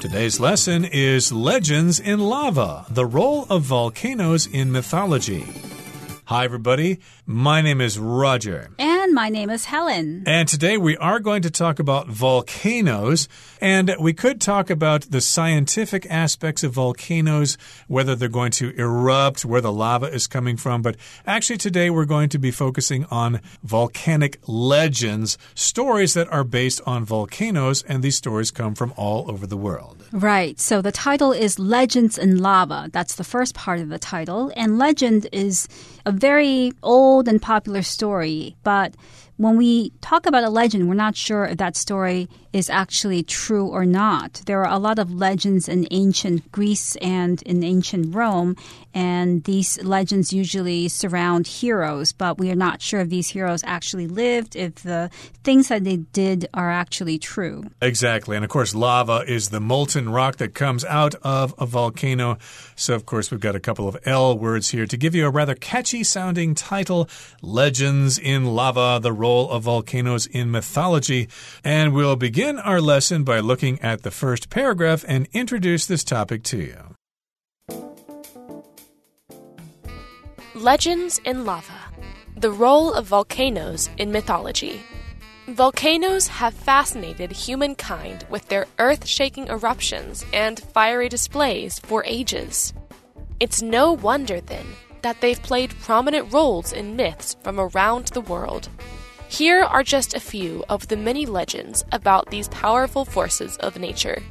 Today's lesson is Legends in Lava The Role of Volcanoes in Mythology. Hi, everybody. My name is Roger. And my name is Helen. And today we are going to talk about volcanoes. And we could talk about the scientific aspects of volcanoes, whether they're going to erupt, where the lava is coming from. But actually, today we're going to be focusing on volcanic legends, stories that are based on volcanoes. And these stories come from all over the world. Right. So the title is Legends in Lava. That's the first part of the title. And legend is a very old and popular story, but when we talk about a legend, we're not sure if that story is actually true or not. There are a lot of legends in ancient Greece and in ancient Rome, and these legends usually surround heroes, but we are not sure if these heroes actually lived, if the things that they did are actually true. Exactly. And of course, lava is the molten rock that comes out of a volcano. So, of course, we've got a couple of L words here to give you a rather catchy sounding title Legends in Lava, the role of volcanoes in mythology. And we'll begin begin our lesson by looking at the first paragraph and introduce this topic to you. Legends in Lava The Role of Volcanoes in Mythology. Volcanoes have fascinated humankind with their earth shaking eruptions and fiery displays for ages. It's no wonder, then, that they've played prominent roles in myths from around the world. Here are just a few of the many legends about these powerful forces of nature.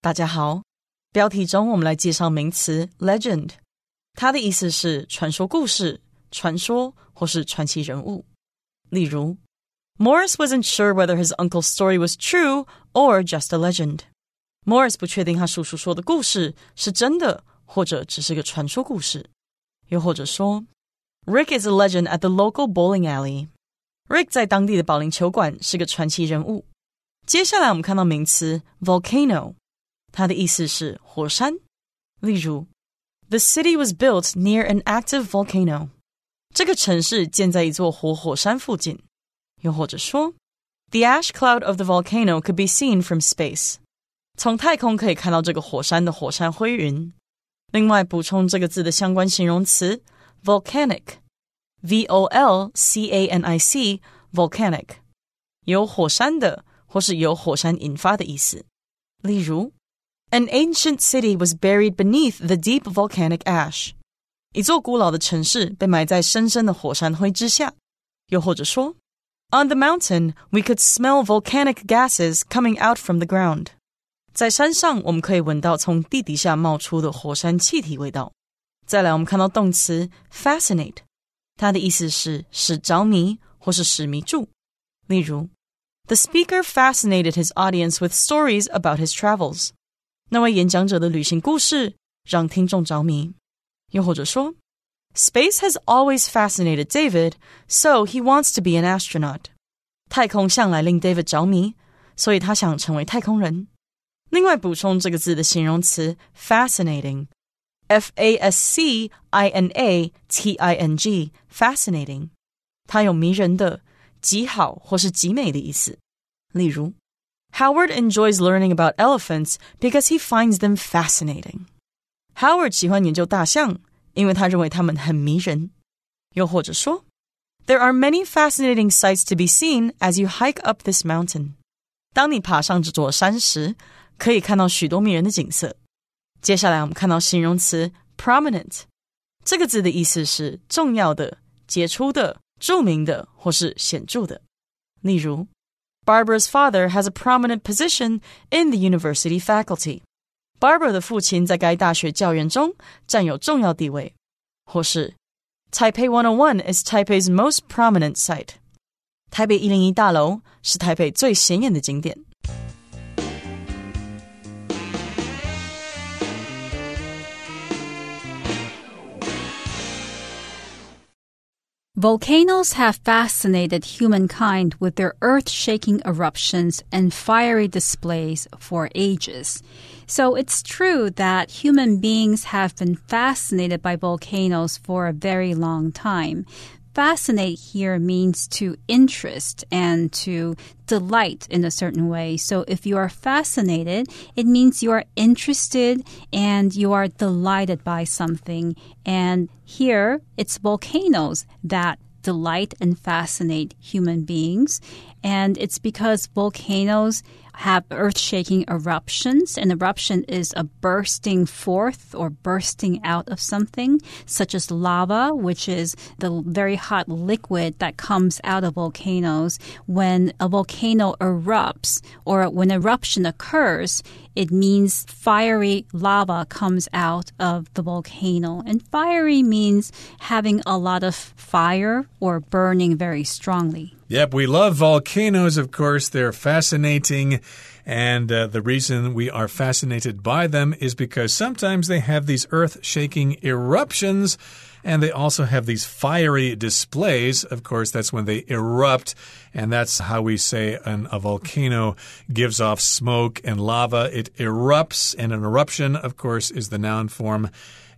大家好，标题中我们来介绍名词 legend，它的意思是传说故事、传说或是传奇人物。例如，Morris wasn't sure whether his uncle's story was true or just a legend. Morris 不确定他叔叔说的故事是真的，或者只是个传说故事。又或者说 Rick is a legend at the local bowling alley. Rick 在当地的保龄球馆是个传奇人物。接下来我们看到名词 volcano，它的意思是火山。例如，The city was built near an active volcano。这个城市建在一座活火山附近。又或者说，The ash cloud of the volcano could be seen from space。从太空可以看到这个火山的火山灰云。另外，补充这个字的相关形容词 volcanic。V O L C A N I C volcanic，有火山的或是由火山引发的意思。例如，An ancient city was buried beneath the deep volcanic ash，一座古老的城市被埋在深深的火山灰之下。又或者说，On the mountain we could smell volcanic gases coming out from the ground，在山上我们可以闻到从地底下冒出的火山气体味道。 再来，我们看到动词 fascinate。它的意思是使着迷或是使迷住。例如，The speaker fascinated his audience with stories about his travels。那位演讲者的旅行故事让听众着迷。又或者说，Space has always fascinated David, so he wants to be an astronaut。太空向来令 David 着迷，所以他想成为太空人。另外补充这个字的形容词 fascinating。 F A S C I N A T I N G fascinating，它有迷人的、极好或是极美的意思。例如，Howard enjoys learning about elephants because he finds them fascinating。Howard 喜欢研究大象，因为他认为它们很迷人。又或者说，There are many fascinating sights to be seen as you hike up this mountain。当你爬上这座山时，可以看到许多迷人的景色。 接下来我们看到形容词 prominent，这个字的意思是重要的、杰出的、著名的或是显著的。例如，Barbara's father has a prominent position in the university faculty。Barbara 的父亲在该大学教员中占有重要地位。或是，Taipei One o One is Taipei's most prominent site。台北一零一大楼是台北最显眼的景点。Volcanoes have fascinated humankind with their earth shaking eruptions and fiery displays for ages. So it's true that human beings have been fascinated by volcanoes for a very long time. Fascinate here means to interest and to delight in a certain way. So if you are fascinated, it means you are interested and you are delighted by something. And here it's volcanoes that delight and fascinate human beings. And it's because volcanoes have earth shaking eruptions. An eruption is a bursting forth or bursting out of something, such as lava, which is the very hot liquid that comes out of volcanoes. When a volcano erupts or when eruption occurs, it means fiery lava comes out of the volcano. And fiery means having a lot of fire or burning very strongly. Yep, we love volcanoes, of course. They're fascinating. And uh, the reason we are fascinated by them is because sometimes they have these earth shaking eruptions. And they also have these fiery displays. Of course, that's when they erupt. And that's how we say an, a volcano gives off smoke and lava. It erupts. And an eruption, of course, is the noun form.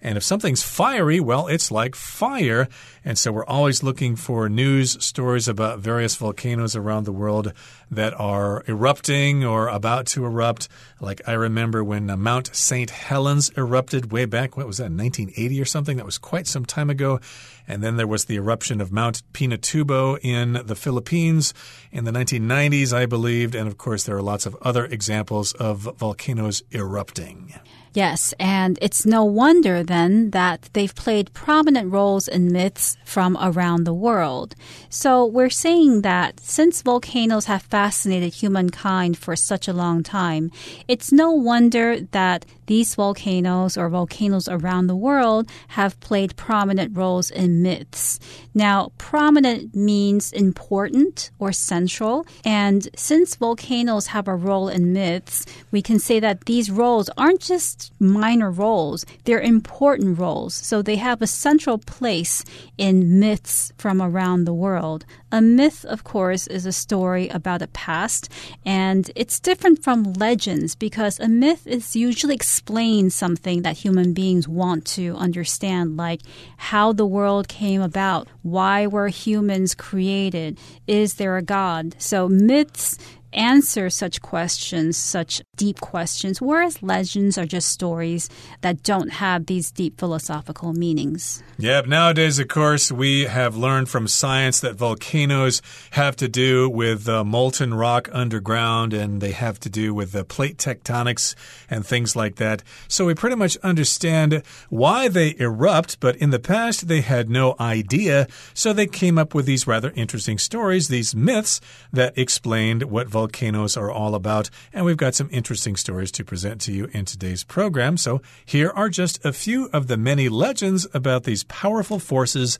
And if something's fiery, well, it's like fire. And so we're always looking for news stories about various volcanoes around the world that are erupting or about to erupt. Like I remember when uh, Mount St. Helens erupted way back, what was that, 1980 or something? That was quite some time ago. And then there was the eruption of Mount Pinatubo in the Philippines in the 1990s, I believed. And of course, there are lots of other examples of volcanoes erupting. Yes, and it's no wonder then that they've played prominent roles in myths from around the world. So we're saying that since volcanoes have fascinated humankind for such a long time, it's no wonder that these volcanoes or volcanoes around the world have played prominent roles in myths. Now, prominent means important or central, and since volcanoes have a role in myths, we can say that these roles aren't just minor roles, they're important roles. So they have a central place in myths from around the world. A myth, of course, is a story about a past, and it's different from legends because a myth is usually explain something that human beings want to understand, like how the world came about, why were humans created, is there a God? So myths answer such questions, such deep questions, whereas legends are just stories that don't have these deep philosophical meanings. Yep, nowadays, of course, we have learned from science that volcanoes have to do with uh, molten rock underground and they have to do with the plate tectonics and things like that. So we pretty much understand why they erupt, but in the past they had no idea. So they came up with these rather interesting stories, these myths that explained what volcanoes volcanoes are all about, and we've got some interesting stories to present to you in today's program. So, here are just a few of the many legends about these powerful forces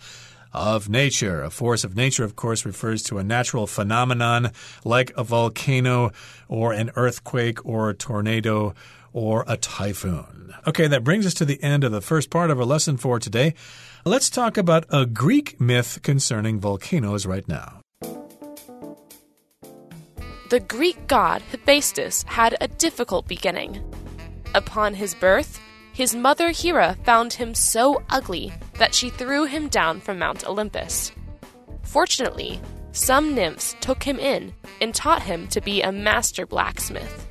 of nature. A force of nature, of course, refers to a natural phenomenon like a volcano or an earthquake or a tornado or a typhoon. Okay, that brings us to the end of the first part of our lesson for today. Let's talk about a Greek myth concerning volcanoes right now. The Greek god Hephaestus had a difficult beginning. Upon his birth, his mother Hera found him so ugly that she threw him down from Mount Olympus. Fortunately, some nymphs took him in and taught him to be a master blacksmith.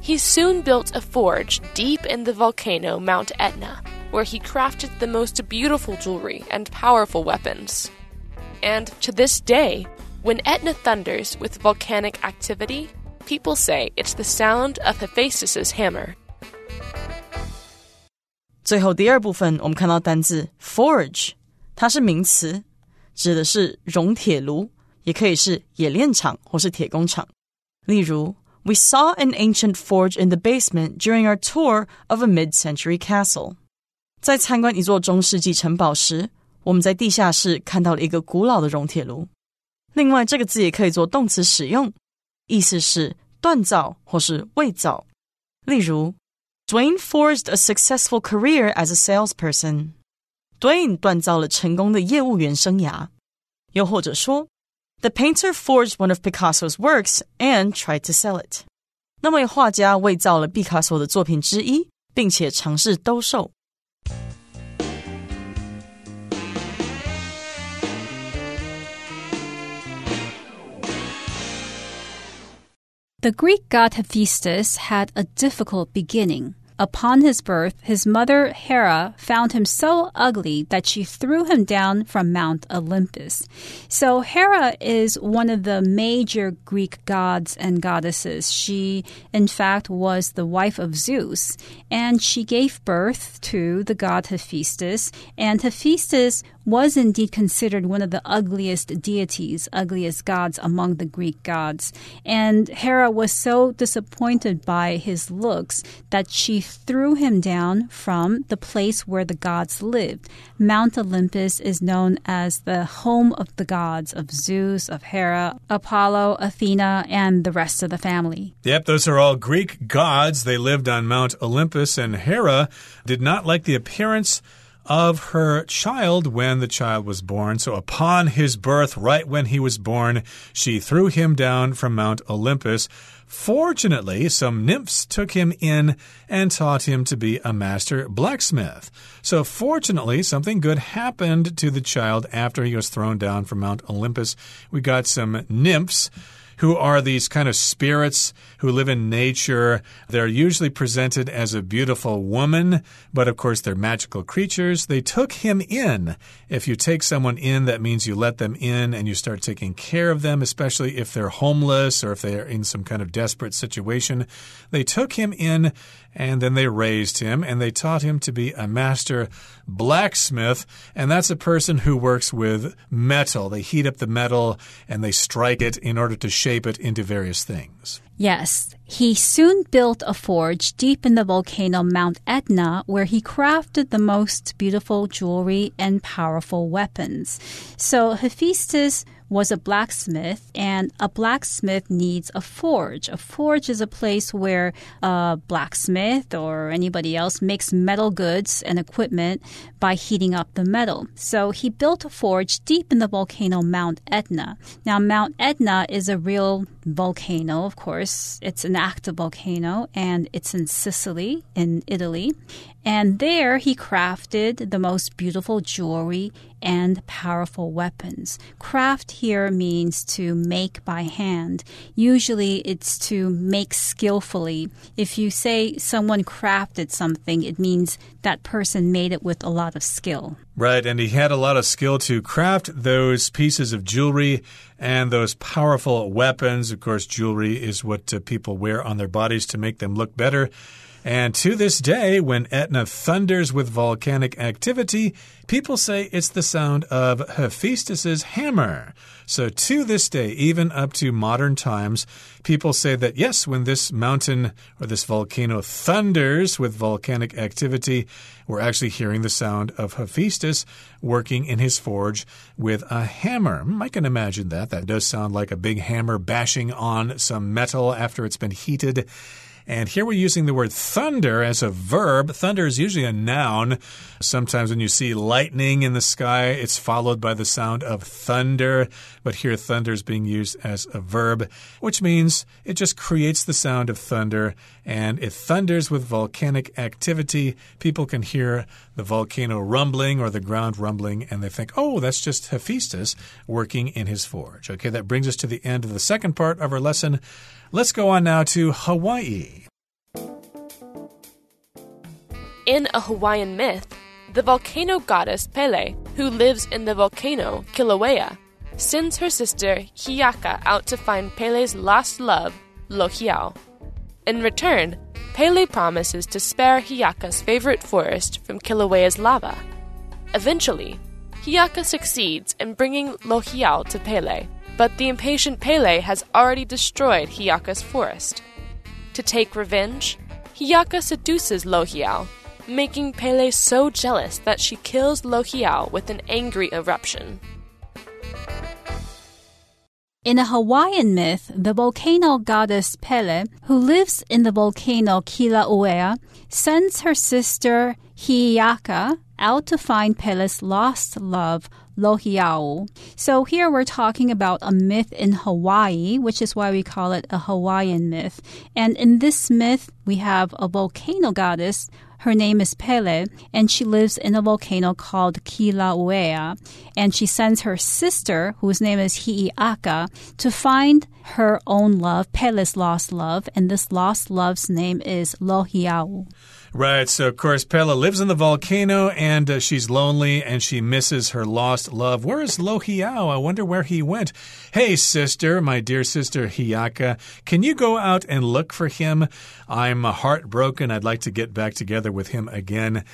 He soon built a forge deep in the volcano Mount Etna, where he crafted the most beautiful jewelry and powerful weapons. And to this day, when Etna thunders with volcanic activity, people say it's the sound of Hephaestus's hammer. 最后第二部分，我们看到单字 forge，它是名词，指的是熔铁炉，也可以是冶炼厂或是铁工厂。例如，We saw an ancient forge in the basement during our tour of a mid-century castle。在参观一座中世纪城堡时，我们在地下室看到了一个古老的熔铁炉。 另外，这个字也可以做动词使用，意思是锻造或是伪造。例如，Dwayne forged a successful career as a salesperson。Dwayne 锻造了成功的业务员生涯。又或者说，The painter forged one of Picasso's works and tried to sell it。那位画家伪造了毕卡索的作品之一，并且尝试兜售。 The Greek god Hephaestus had a difficult beginning. Upon his birth, his mother Hera found him so ugly that she threw him down from Mount Olympus. So, Hera is one of the major Greek gods and goddesses. She, in fact, was the wife of Zeus, and she gave birth to the god Hephaestus. And Hephaestus was indeed considered one of the ugliest deities, ugliest gods among the Greek gods. And Hera was so disappointed by his looks that she threw him down from the place where the gods lived. Mount Olympus is known as the home of the gods of Zeus, of Hera, Apollo, Athena, and the rest of the family. Yep, those are all Greek gods. They lived on Mount Olympus, and Hera did not like the appearance of her child when the child was born. So, upon his birth, right when he was born, she threw him down from Mount Olympus. Fortunately, some nymphs took him in and taught him to be a master blacksmith. So, fortunately, something good happened to the child after he was thrown down from Mount Olympus. We got some nymphs who are these kind of spirits who live in nature. They're usually presented as a beautiful woman, but of course they're magical creatures. They took him in. If you take someone in, that means you let them in and you start taking care of them, especially if they're homeless or if they're in some kind of desperate situation. They took him in and then they raised him and they taught him to be a master blacksmith. And that's a person who works with metal. They heat up the metal and they strike it in order to shape it into various things. Yes, he soon built a forge deep in the volcano Mount Etna where he crafted the most beautiful jewelry and powerful weapons. So Hephaestus was a blacksmith, and a blacksmith needs a forge. A forge is a place where a blacksmith or anybody else makes metal goods and equipment by heating up the metal. So he built a forge deep in the volcano Mount Etna. Now, Mount Etna is a real volcano, of course. It's an active volcano, and it's in Sicily, in Italy. And there he crafted the most beautiful jewelry and powerful weapons. Craft here means to make by hand. Usually it's to make skillfully. If you say someone crafted something, it means that person made it with a lot of skill. Right, and he had a lot of skill to craft those pieces of jewelry and those powerful weapons. Of course, jewelry is what uh, people wear on their bodies to make them look better. And to this day, when Etna thunders with volcanic activity, people say it's the sound of Hephaestus's hammer. So to this day, even up to modern times, people say that yes, when this mountain or this volcano thunders with volcanic activity, we're actually hearing the sound of Hephaestus working in his forge with a hammer. I can imagine that. That does sound like a big hammer bashing on some metal after it's been heated. And here we're using the word thunder as a verb. Thunder is usually a noun. Sometimes when you see lightning in the sky, it's followed by the sound of thunder. But here, thunder is being used as a verb, which means it just creates the sound of thunder. And it thunders with volcanic activity. People can hear the volcano rumbling or the ground rumbling, and they think, oh, that's just Hephaestus working in his forge. Okay, that brings us to the end of the second part of our lesson. Let's go on now to Hawaii. In a Hawaiian myth, the volcano goddess Pele, who lives in the volcano Kilauea, sends her sister Hi'iaka out to find Pele's lost love, Lohiau. In return, Pele promises to spare Hi'iaka's favorite forest from Kilauea's lava. Eventually, Hi'iaka succeeds in bringing Lohiau to Pele, but the impatient Pele has already destroyed Hi'iaka's forest. To take revenge, Hi'iaka seduces Lohiau, making Pele so jealous that she kills Lohiau with an angry eruption. In a Hawaiian myth, the volcano goddess Pele, who lives in the volcano Kilauea, sends her sister Hi'iaka out to find Pele's lost love, Lohiau. So here we're talking about a myth in Hawaii, which is why we call it a Hawaiian myth. And in this myth, we have a volcano goddess Her name is Pele, and she lives in a volcano called Kilauea. And she sends her sister, whose name is Hi'iaka, to find her own love, Pele's lost love, and this lost love's name is Lohiau. Right. So, of course, Pele lives in the volcano and uh, she's lonely and she misses her lost love. Where is Lohiau? I wonder where he went. Hey, sister, my dear sister Hi'iaka, can you go out and look for him? I'm heartbroken. I'd like to get back together with him again.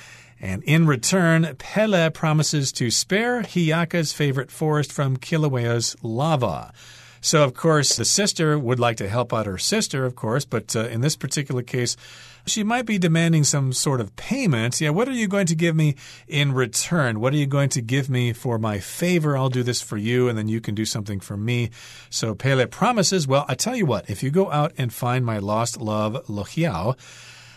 And in return, Pele promises to spare Hi'iaka's favorite forest from Kilauea's lava. So, of course, the sister would like to help out her sister, of course, but uh, in this particular case, she might be demanding some sort of payment. Yeah, what are you going to give me in return? What are you going to give me for my favor? I'll do this for you, and then you can do something for me. So Pele promises, well, I tell you what, if you go out and find my lost love, Lohiau,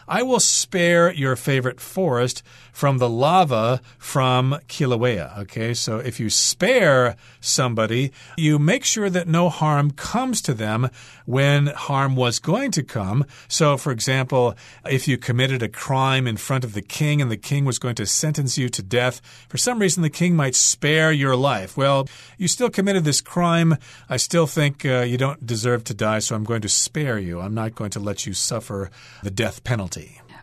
I will spare your favorite forest from the lava from Kilauea. Okay, so if you spare somebody, you make sure that no harm comes to them when harm was going to come. So, for example, if you committed a crime in front of the king and the king was going to sentence you to death, for some reason the king might spare your life. Well, you still committed this crime. I still think uh, you don't deserve to die, so I'm going to spare you. I'm not going to let you suffer the death penalty.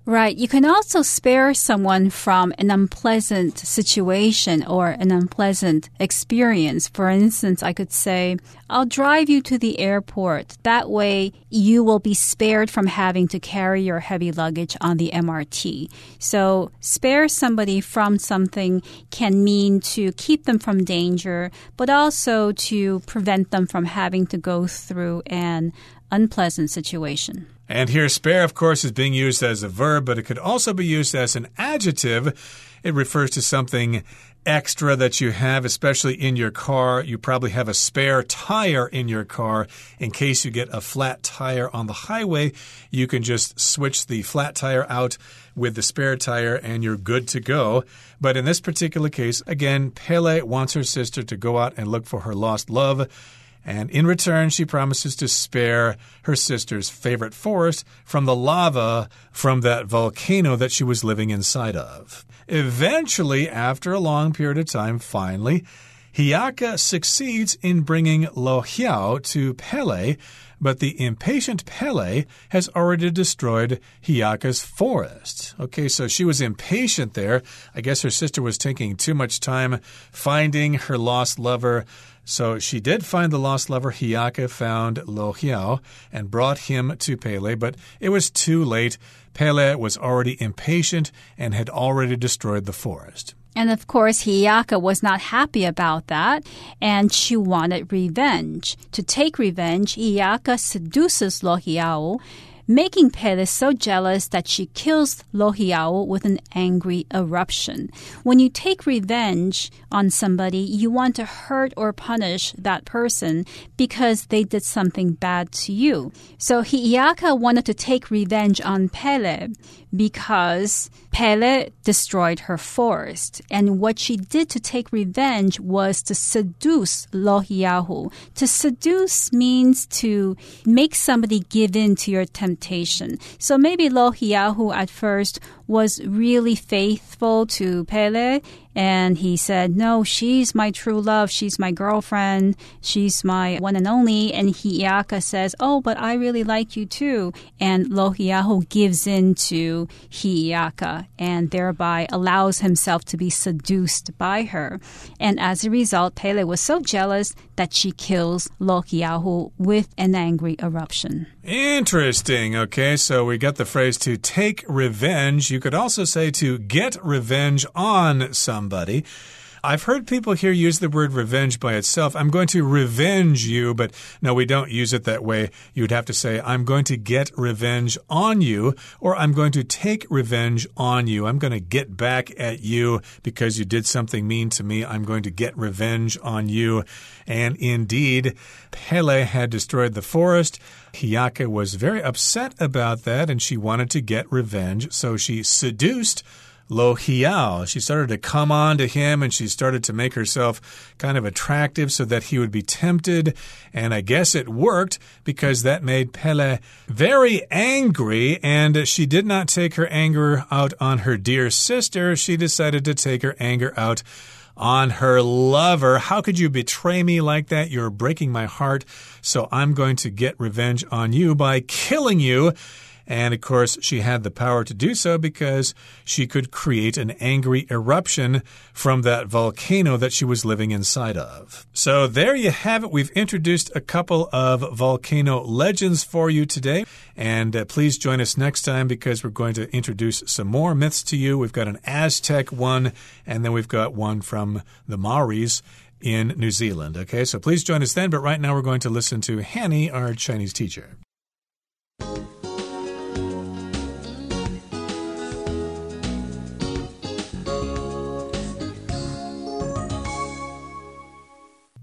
Right. You can also spare someone from an unpleasant situation or an unpleasant experience. For instance, I could say, I'll drive you to the airport. That way, you will be spared from having to carry your heavy luggage on the MRT. So, spare somebody from something can mean to keep them from danger, but also to prevent them from having to go through an unpleasant situation. And here, spare, of course, is being used as a verb, but it could also be used as an adjective. It refers to something extra that you have, especially in your car. You probably have a spare tire in your car. In case you get a flat tire on the highway, you can just switch the flat tire out with the spare tire and you're good to go. But in this particular case, again, Pele wants her sister to go out and look for her lost love. And in return, she promises to spare her sister's favorite forest from the lava from that volcano that she was living inside of. Eventually, after a long period of time, finally, Hi'iaka succeeds in bringing Lohiau to Pele, but the impatient Pele has already destroyed Hi'iaka's forest. Okay, so she was impatient there. I guess her sister was taking too much time finding her lost lover. So she did find the lost lover. Hi'iaka found Lohiau and brought him to Pele, but it was too late. Pele was already impatient and had already destroyed the forest. And of course, Hi'iaka was not happy about that, and she wanted revenge. To take revenge, Hi'iaka seduces Lohiau making Pele so jealous that she kills Lohiau with an angry eruption. When you take revenge on somebody, you want to hurt or punish that person because they did something bad to you. So Hi'iaka wanted to take revenge on Pele because Pele destroyed her forest. And what she did to take revenge was to seduce Lohiahu. To seduce means to make somebody give in to your temptation. So maybe Lohiahu at first was really faithful to Pele and he said, No, she's my true love. She's my girlfriend. She's my one and only. And Hi'iaka says, Oh, but I really like you too. And Lohiahu gives in to Hi'iaka and thereby allows himself to be seduced by her. And as a result, Pele was so jealous that she kills Lohiahu with an angry eruption. Interesting. Okay, so we got the phrase to take revenge. You could also say to get revenge on somebody. I've heard people here use the word revenge by itself. I'm going to revenge you, but no, we don't use it that way. You'd have to say, I'm going to get revenge on you, or I'm going to take revenge on you. I'm going to get back at you because you did something mean to me. I'm going to get revenge on you. And indeed, Pele had destroyed the forest. Hi'iaka was very upset about that and she wanted to get revenge, so she seduced Lohiau. She started to come on to him and she started to make herself kind of attractive so that he would be tempted. And I guess it worked because that made Pele very angry. And she did not take her anger out on her dear sister. She decided to take her anger out on her lover. How could you betray me like that? You're breaking my heart. So I'm going to get revenge on you by killing you. And of course, she had the power to do so because she could create an angry eruption from that volcano that she was living inside of. So there you have it. We've introduced a couple of volcano legends for you today. And uh, please join us next time because we're going to introduce some more myths to you. We've got an Aztec one, and then we've got one from the Maoris in New Zealand. Okay, so please join us then. But right now, we're going to listen to Hanny, our Chinese teacher.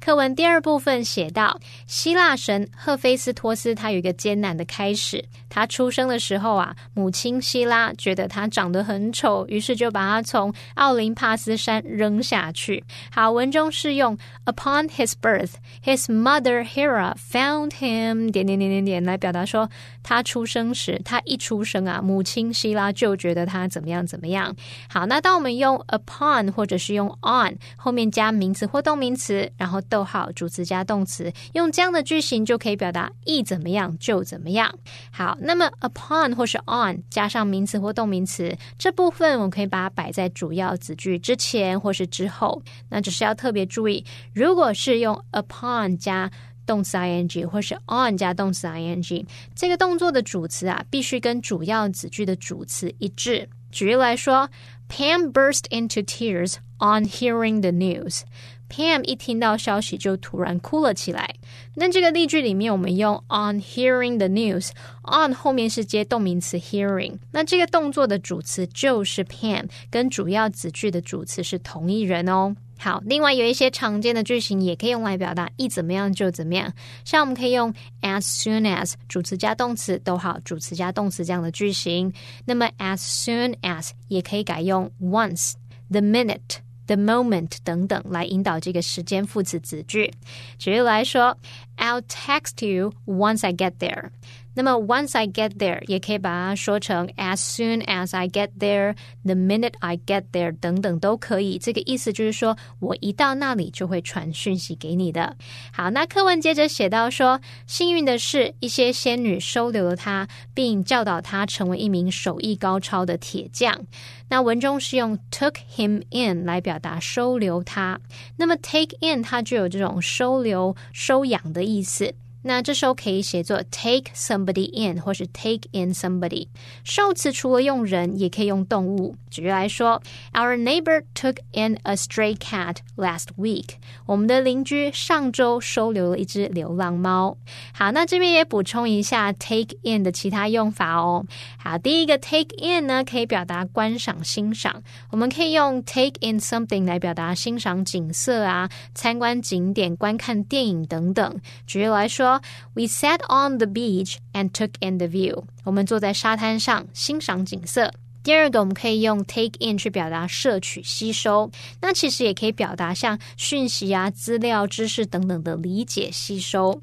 课文第二部分写到，希腊神赫菲斯托斯他有一个艰难的开始。他出生的时候啊，母亲希拉觉得他长得很丑，于是就把他从奥林帕斯山扔下去。好，文中是用 Upon his birth, his mother Hera found him 点点点点点来表达说，他出生时，他一出生啊，母亲希拉就觉得他怎么样怎么样。好，那当我们用 upon 或者是用 on 后面加名词或动名词，然后逗号主词加动词，用这样的句型就可以表达一怎么样就怎么样。好，那么 upon 或是 on 加上名词或动名词这部分，我们可以把它摆在主要子句之前或是之后。那只是要特别注意，如果是用 upon 加动词 ing 或是 on 加动词 ing，这个动作的主词啊，必须跟主要子句的主词一致。举例来说。Pam burst into tears on hearing the news. Pam 一听到消息就突然哭了起来。那这个例句里面，我们用 on hearing the news，on 后面是接动名词 hearing，那这个动作的主词就是 Pam，跟主要子句的主词是同一人哦。好，另外有一些常见的句型也可以用来表达一怎么样就怎么样，像我们可以用 as soon as 主词加动词都好，主词加动词这样的句型。那么 as soon as 也可以改用 once，the minute。the moment 等等来引导这个时间副词子句。举例来说，I'll text you once I get there。 那么 once I get there 也可以把它说成 as soon as I get there, the minute I get there 等等都可以。这个意思就是说我一到那里就会传讯息给你的。好，那课文接着写到说，幸运的是，一些仙女收留了他，并教导他成为一名手艺高超的铁匠。那文中是用 took him in 来表达收留他。那么 take in 它就有这种收留、收养的意思。那这时候可以写作 take somebody in 或是 take in somebody。受词除了用人，也可以用动物。举例来说，Our neighbor took in a stray cat last week。我们的邻居上周收留了一只流浪猫。好，那这边也补充一下 take in 的其他用法哦。好，第一个 take in 呢，可以表达观赏、欣赏。我们可以用 take in something 来表达欣赏景色啊、参观景点、观看电影等等。举例来说。We sat on the beach and took in the view。我们坐在沙滩上欣赏景色。第二个，我们可以用 take in 去表达摄取、吸收。那其实也可以表达像讯息啊、资料、知识等等的理解、吸收。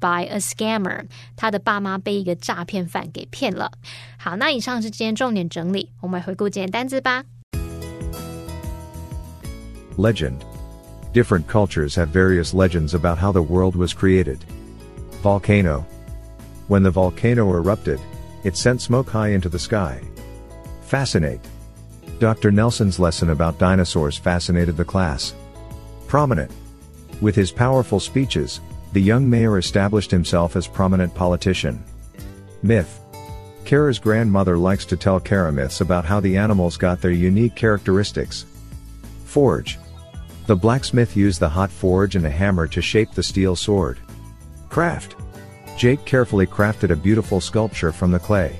by a scammer。他的爸妈被一个诈骗犯给骗了。好，那以上是今天重点整理，我们来回顾今天单词吧。Legend. Different cultures have various legends about how the world was created. Volcano. When the volcano erupted, it sent smoke high into the sky. Fascinate. Dr. Nelson's lesson about dinosaurs fascinated the class. Prominent. With his powerful speeches, the young mayor established himself as prominent politician. Myth. Kara's grandmother likes to tell Kara myths about how the animals got their unique characteristics. Forge. The blacksmith used the hot forge and a hammer to shape the steel sword. Craft. Jake carefully crafted a beautiful sculpture from the clay.